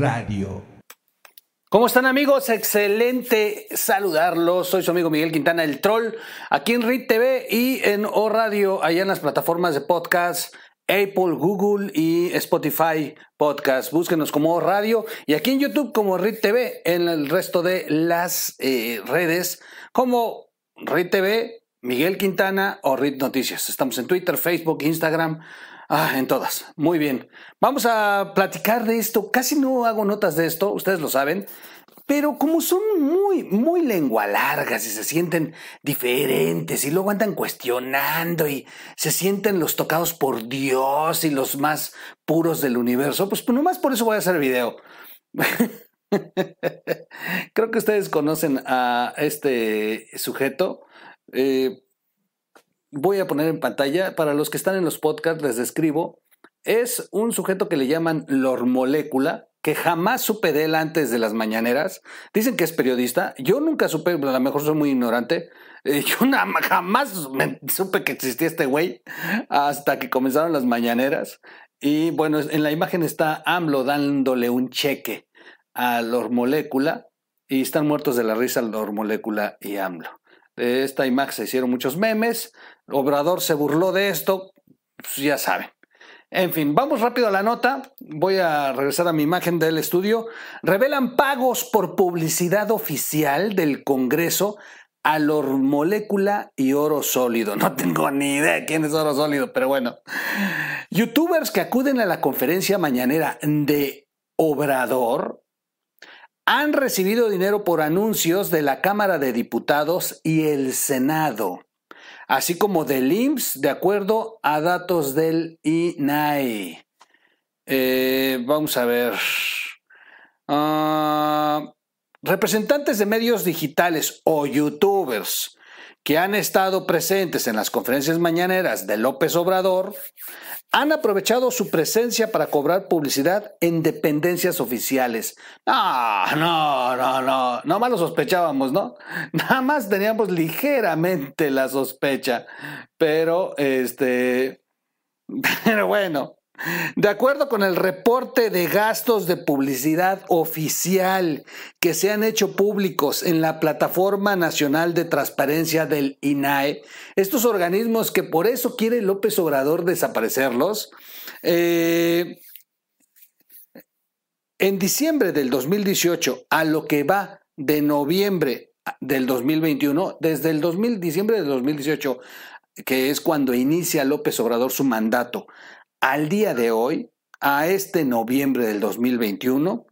Radio. ¿Cómo están amigos? Excelente saludarlos. Soy su amigo Miguel Quintana, el troll, aquí en RIT TV y en O Radio, allá en las plataformas de podcast, Apple, Google y Spotify Podcast. Búsquenos como O Radio y aquí en YouTube como RIT TV, en el resto de las eh, redes como RIT TV, Miguel Quintana o RIT Noticias. Estamos en Twitter, Facebook, Instagram, Ah, en todas. Muy bien. Vamos a platicar de esto. Casi no hago notas de esto, ustedes lo saben. Pero como son muy, muy lengua largas y se sienten diferentes y luego andan cuestionando y se sienten los tocados por Dios y los más puros del universo, pues, pues nomás por eso voy a hacer video. Creo que ustedes conocen a este sujeto. Eh, voy a poner en pantalla, para los que están en los podcasts les describo, es un sujeto que le llaman Lor Molécula, que jamás supe de él antes de las mañaneras. Dicen que es periodista. Yo nunca supe, a lo mejor soy muy ignorante. Eh, yo jamás supe que existía este güey hasta que comenzaron las mañaneras. Y bueno, en la imagen está AMLO dándole un cheque a Lor Molécula y están muertos de la risa Lor Molécula y AMLO. De esta imagen se hicieron muchos memes. Obrador se burló de esto, pues ya saben. En fin, vamos rápido a la nota. Voy a regresar a mi imagen del estudio. Revelan pagos por publicidad oficial del Congreso a molécula y oro sólido. No tengo ni idea de quién es oro sólido, pero bueno. Youtubers que acuden a la conferencia mañanera de Obrador han recibido dinero por anuncios de la Cámara de Diputados y el Senado así como del IMSS, de acuerdo a datos del INAI. Eh, vamos a ver. Ah, representantes de medios digitales o youtubers que han estado presentes en las conferencias mañaneras de López Obrador han aprovechado su presencia para cobrar publicidad en dependencias oficiales. No, no, no, no, no más lo sospechábamos, ¿no? Nada más teníamos ligeramente la sospecha, pero este, pero bueno, de acuerdo con el reporte de gastos de publicidad oficial que se han hecho públicos en la Plataforma Nacional de Transparencia del INAE, estos organismos que por eso quiere López Obrador desaparecerlos, eh, en diciembre del 2018 a lo que va de noviembre del 2021, desde el 2000, diciembre del 2018, que es cuando inicia López Obrador su mandato, al día de hoy, a este noviembre del 2021,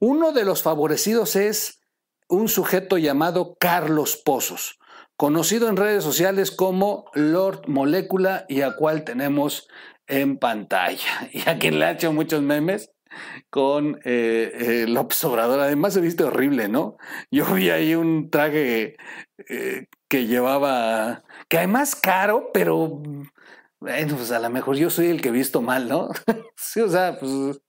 uno de los favorecidos es un sujeto llamado Carlos Pozos, conocido en redes sociales como Lord Molécula y a cual tenemos en pantalla y a quien le ha hecho muchos memes con eh, eh, Obrador. Además se viste horrible, ¿no? Yo vi ahí un traje eh, que llevaba, que además caro, pero bueno, pues a lo mejor yo soy el que he visto mal, ¿no? sí, o sea, pues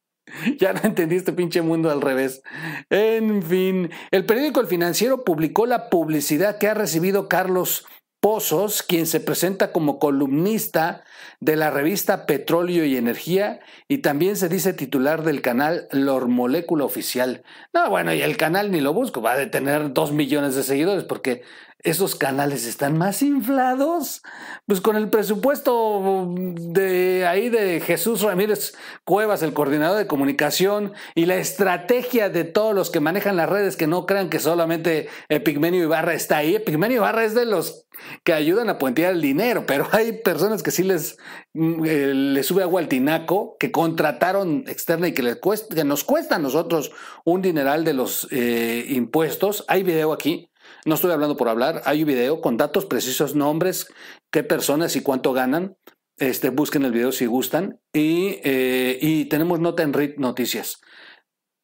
ya no entendí este pinche mundo al revés. En fin, el periódico El Financiero publicó la publicidad que ha recibido Carlos Pozos, quien se presenta como columnista de la revista Petróleo y Energía y también se dice titular del canal Lor Molécula Oficial. No, bueno, y el canal ni lo busco, va a tener dos millones de seguidores porque esos canales están más inflados. Pues con el presupuesto de ahí de Jesús Ramírez Cuevas, el coordinador de comunicación, y la estrategia de todos los que manejan las redes, que no crean que solamente Epigmenio Ibarra está ahí. Epigmenio Ibarra es de los que ayudan a puentear el dinero, pero hay personas que sí les, mm, eh, sube agua al tinaco, que contrataron externa y que, les cuesta, nos cuesta a nosotros un dineral de los eh, impuestos. Hay video aquí no estoy hablando por hablar, hay un video con datos precisos, nombres, qué personas y cuánto ganan. Este, busquen el video si gustan. Y, eh, y tenemos nota en RIT Noticias.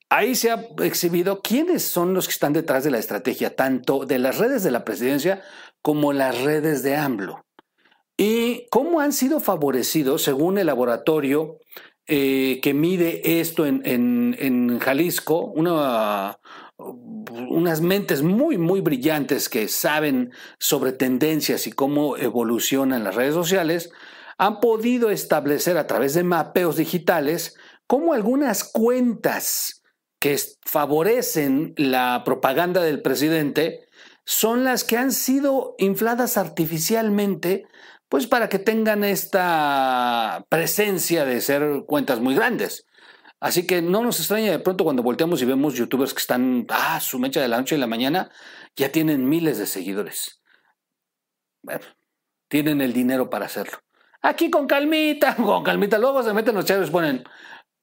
Ahí se ha exhibido quiénes son los que están detrás de la estrategia, tanto de las redes de la presidencia como las redes de AMLO. Y cómo han sido favorecidos, según el laboratorio eh, que mide esto en, en, en Jalisco, una, unas mentes muy, muy brillantes que saben sobre tendencias y cómo evolucionan las redes sociales, han podido establecer a través de mapeos digitales cómo algunas cuentas que favorecen la propaganda del presidente son las que han sido infladas artificialmente, pues para que tengan esta presencia de ser cuentas muy grandes. Así que no nos extraña de pronto cuando volteamos y vemos youtubers que están, ah, su mecha de la noche y la mañana, ya tienen miles de seguidores. Bueno, tienen el dinero para hacerlo. Aquí con calmita, con calmita. Luego se meten los chavos y ponen,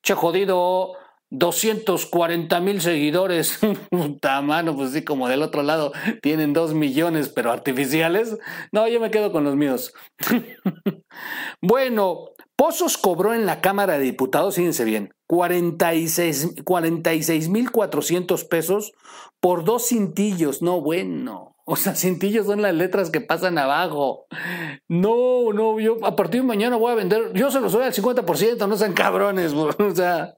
che jodido, 240 mil seguidores. Puta mano, pues sí, como del otro lado tienen 2 millones, pero artificiales. No, yo me quedo con los míos. bueno, Pozos cobró en la Cámara de Diputados, fíjense bien, 46 mil 400 pesos por dos cintillos. No, bueno. O sea, cintillos son las letras que pasan abajo. No, no, yo a partir de mañana voy a vender, yo se los doy al 50%, no sean cabrones, o sea,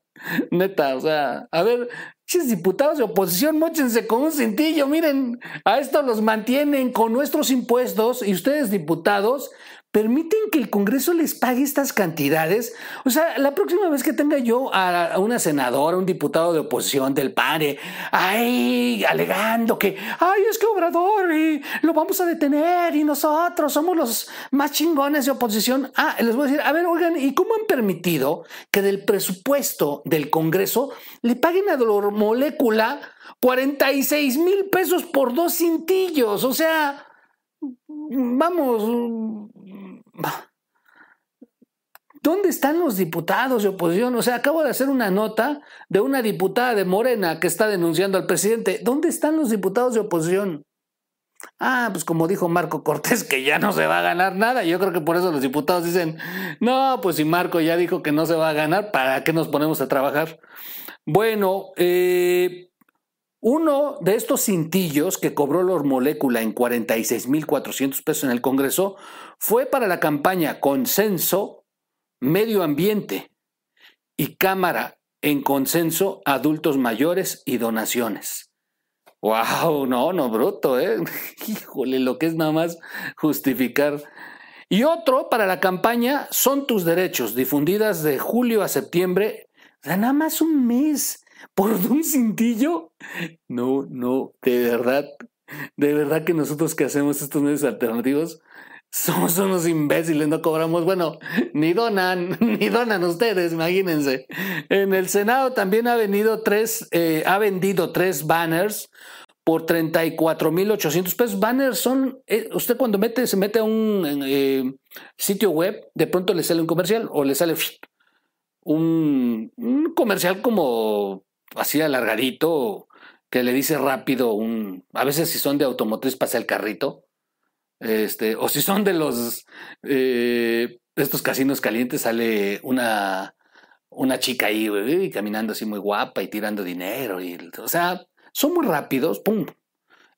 neta, o sea, a ver, chis diputados de oposición, mochense con un cintillo, miren, a esto los mantienen con nuestros impuestos y ustedes diputados permiten que el Congreso les pague estas cantidades. O sea, la próxima vez que tenga yo a una senadora, un diputado de oposición del PANE, ahí alegando que, ay, es que Obrador y lo vamos a detener y nosotros somos los más chingones de oposición. Ah, les voy a decir, a ver, oigan, ¿y cómo han permitido que del presupuesto del Congreso le paguen a Dolor Molécula 46 mil pesos por dos cintillos? O sea, vamos, ¿Dónde están los diputados de oposición? O sea, acabo de hacer una nota de una diputada de Morena que está denunciando al presidente. ¿Dónde están los diputados de oposición? Ah, pues como dijo Marco Cortés, que ya no se va a ganar nada. Yo creo que por eso los diputados dicen, no, pues si Marco ya dijo que no se va a ganar, ¿para qué nos ponemos a trabajar? Bueno, eh, uno de estos cintillos que cobró Lor Molécula en 46.400 pesos en el Congreso fue para la campaña Consenso, Medio Ambiente y Cámara en Consenso, Adultos Mayores y Donaciones. ¡Wow! No, no, bruto, ¿eh? Híjole, lo que es nada más justificar. Y otro para la campaña Son tus derechos, difundidas de julio a septiembre, nada más un mes por un cintillo. No, no, de verdad, de verdad que nosotros que hacemos estos medios alternativos somos unos imbéciles, no cobramos, bueno, ni donan, ni donan ustedes, imagínense. En el Senado también ha venido tres, eh, ha vendido tres banners por 34.800 pesos. Banners son, eh, usted cuando mete, se mete a un eh, sitio web, de pronto le sale un comercial o le sale un, un comercial como así alargadito, que le dice rápido un, a veces si son de automotriz pasa el carrito, este, o si son de los, eh, estos casinos calientes sale una, una chica ahí, caminando así muy guapa y tirando dinero, y, o sea, son muy rápidos, pum.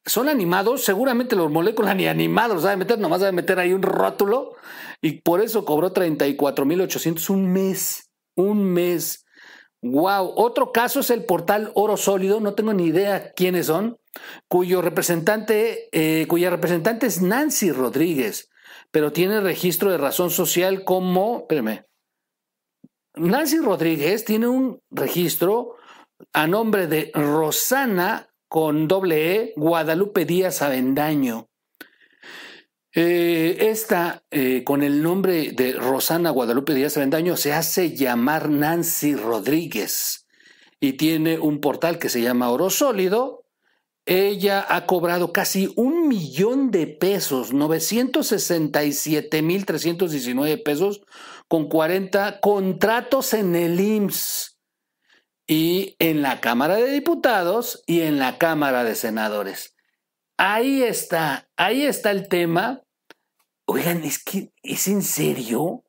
Son animados, seguramente los moléculas ni animados, ¿sabe meter? Nomás sabe meter ahí un rótulo y por eso cobró 34,800 un mes, un mes. Wow, otro caso es el portal Oro Sólido, no tengo ni idea quiénes son, cuyo representante, eh, cuya representante es Nancy Rodríguez, pero tiene registro de razón social como, espérame, Nancy Rodríguez tiene un registro a nombre de Rosana con doble E Guadalupe Díaz Avendaño. Eh, esta, eh, con el nombre de Rosana Guadalupe Díaz Avendaño, se hace llamar Nancy Rodríguez y tiene un portal que se llama Oro Sólido. Ella ha cobrado casi un millón de pesos, 967 mil 319 pesos, con 40 contratos en el IMSS y en la Cámara de Diputados y en la Cámara de Senadores. Ahí está, ahí está el tema Oigan, es que es en serio.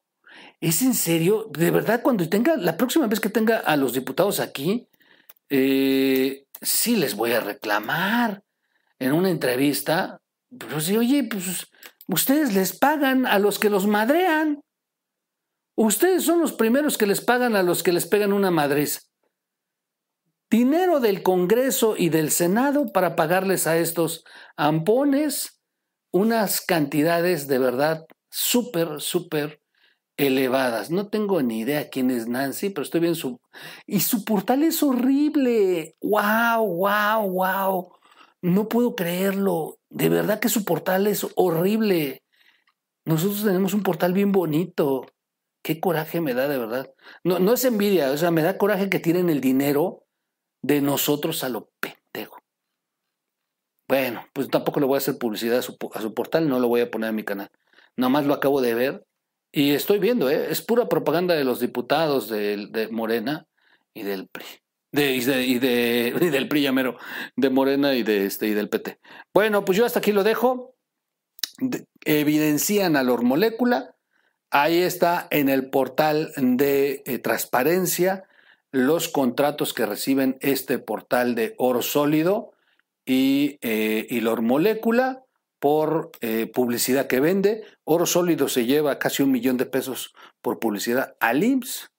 Es en serio. De verdad, cuando tenga, la próxima vez que tenga a los diputados aquí, eh, sí les voy a reclamar en una entrevista. Oye, pues ustedes les pagan a los que los madrean. Ustedes son los primeros que les pagan a los que les pegan una madriz. Dinero del Congreso y del Senado para pagarles a estos ampones unas cantidades de verdad súper, súper elevadas. No tengo ni idea quién es Nancy, pero estoy viendo su... Y su portal es horrible. ¡Wow, wow, wow! No puedo creerlo. De verdad que su portal es horrible. Nosotros tenemos un portal bien bonito. Qué coraje me da, de verdad. No, no es envidia, o sea, me da coraje que tiren el dinero de nosotros a lo pendejo. Bueno, pues tampoco le voy a hacer publicidad a su, a su portal, no lo voy a poner en mi canal. Nada más lo acabo de ver y estoy viendo, ¿eh? es pura propaganda de los diputados de, Morena y del PRI. De, y, de, del PRI llamero, de Morena y, de, este, y del PT. Bueno, pues yo hasta aquí lo dejo. evidencian a la molécula. Ahí está en el portal de eh, transparencia los contratos que reciben este portal de oro sólido y, eh, y la molécula por eh, publicidad que vende. Oro sólido se lleva casi un millón de pesos por publicidad al IMSS,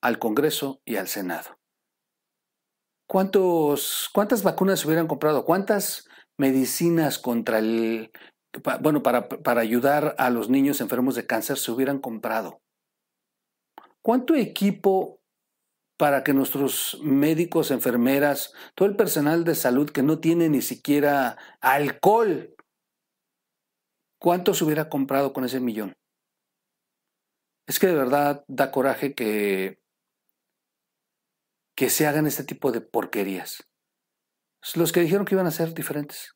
al Congreso y al Senado. ¿Cuántos, ¿Cuántas vacunas se hubieran comprado? ¿Cuántas medicinas contra el, bueno, para, para ayudar a los niños enfermos de cáncer se hubieran comprado? ¿Cuánto equipo para que nuestros médicos, enfermeras, todo el personal de salud que no tiene ni siquiera alcohol ¿Cuánto se hubiera comprado con ese millón? Es que de verdad da coraje que, que se hagan este tipo de porquerías. Los que dijeron que iban a ser diferentes.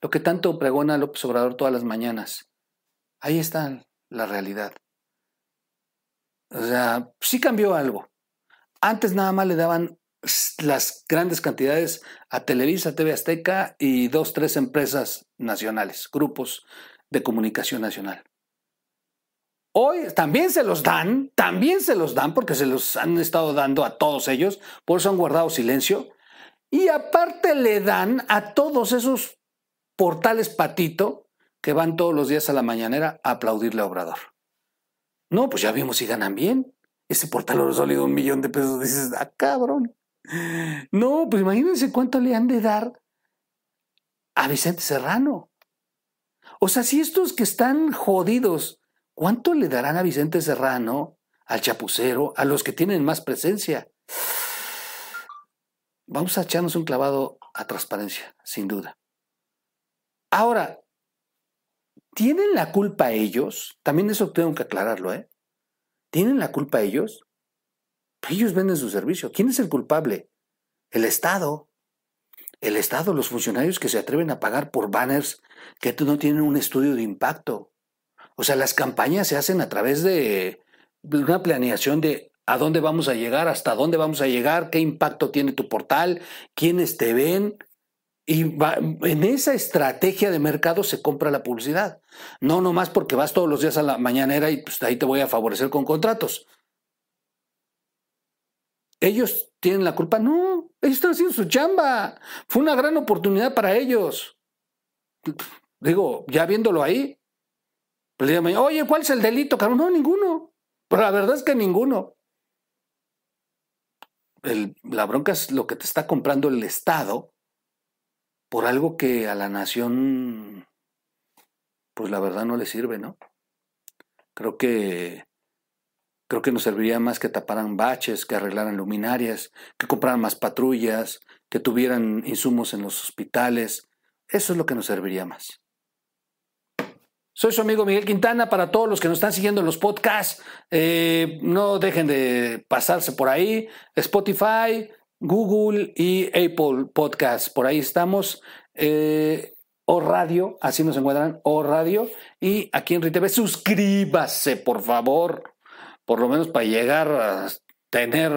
Lo que tanto pregona López Obrador todas las mañanas. Ahí está la realidad. O sea, sí cambió algo. Antes nada más le daban las grandes cantidades a Televisa, TV Azteca y dos, tres empresas nacionales, grupos de comunicación nacional. Hoy también se los dan, también se los dan porque se los han estado dando a todos ellos, por eso han guardado silencio. Y aparte le dan a todos esos portales patito que van todos los días a la mañanera a aplaudirle a Obrador. No, pues ya vimos si ganan bien. Ese portal oro sólido un millón de pesos. Dices, ah, cabrón. No, pues imagínense cuánto le han de dar a Vicente Serrano. O sea, si estos que están jodidos, ¿cuánto le darán a Vicente Serrano, al chapucero, a los que tienen más presencia? Vamos a echarnos un clavado a transparencia, sin duda. Ahora, ¿tienen la culpa ellos? También eso tengo que aclararlo, ¿eh? ¿Tienen la culpa ellos? Ellos venden su servicio. ¿Quién es el culpable? El Estado el Estado, los funcionarios que se atreven a pagar por banners que no tienen un estudio de impacto. O sea, las campañas se hacen a través de una planeación de a dónde vamos a llegar, hasta dónde vamos a llegar, qué impacto tiene tu portal, quiénes te ven. Y en esa estrategia de mercado se compra la publicidad. No nomás porque vas todos los días a la mañanera y pues ahí te voy a favorecer con contratos. ¿Ellos tienen la culpa? No, ellos están haciendo su chamba. Fue una gran oportunidad para ellos. Digo, ya viéndolo ahí, pues oye, ¿cuál es el delito, caro? No, ninguno. Pero la verdad es que ninguno. la bronca es lo que te está comprando el Estado por algo que a la nación, pues la verdad no le sirve, ¿no? Creo que Creo que nos serviría más que taparan baches, que arreglaran luminarias, que compraran más patrullas, que tuvieran insumos en los hospitales. Eso es lo que nos serviría más. Soy su amigo Miguel Quintana. Para todos los que nos están siguiendo en los podcasts, eh, no dejen de pasarse por ahí. Spotify, Google y Apple Podcasts. Por ahí estamos. Eh, o Radio, así nos encuentran, o Radio. Y aquí en RITV, suscríbase, por favor por lo menos para llegar a tener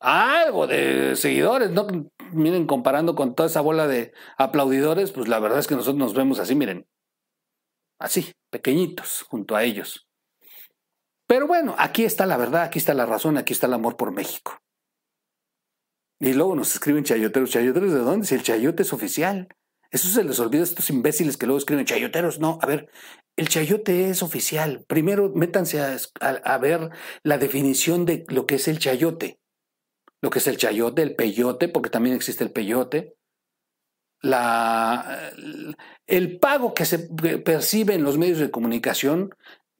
algo de seguidores, ¿no? Miren, comparando con toda esa bola de aplaudidores, pues la verdad es que nosotros nos vemos así, miren, así, pequeñitos, junto a ellos. Pero bueno, aquí está la verdad, aquí está la razón, aquí está el amor por México. Y luego nos escriben chayoteros. ¿Chayoteros de dónde? Si el chayote es oficial. Eso se les olvida a estos imbéciles que luego escriben chayoteros. No, a ver, el chayote es oficial. Primero métanse a, ver la definición de lo que es el chayote. Lo que es el chayote, el peyote, porque también existe el peyote. La, el pago que se percibe en los medios de comunicación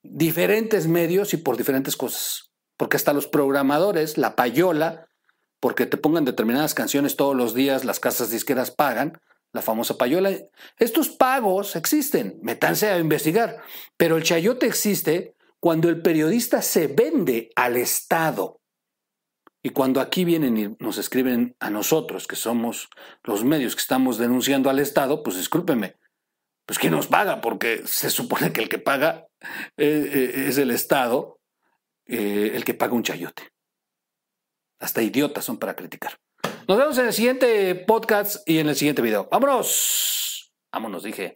diferentes medios y por diferentes cosas. Porque hasta los programadores, la payola, porque te pongan determinadas canciones todos los días, las casas disqueras pagan, la famosa payola. Estos pagos existen, metanse a investigar, pero el chayote existe cuando el periodista se vende al Estado. Y cuando aquí vienen y nos escriben a nosotros, que somos los medios que estamos denunciando al Estado, pues discúlpeme, pues ¿quién nos paga? Porque se supone que el que paga eh, eh, es el Estado, eh, el que paga un chayote. Hasta idiotas son para criticar. Nos vemos en el siguiente podcast y en el siguiente video. ¡Vámonos! Vámonos, dije.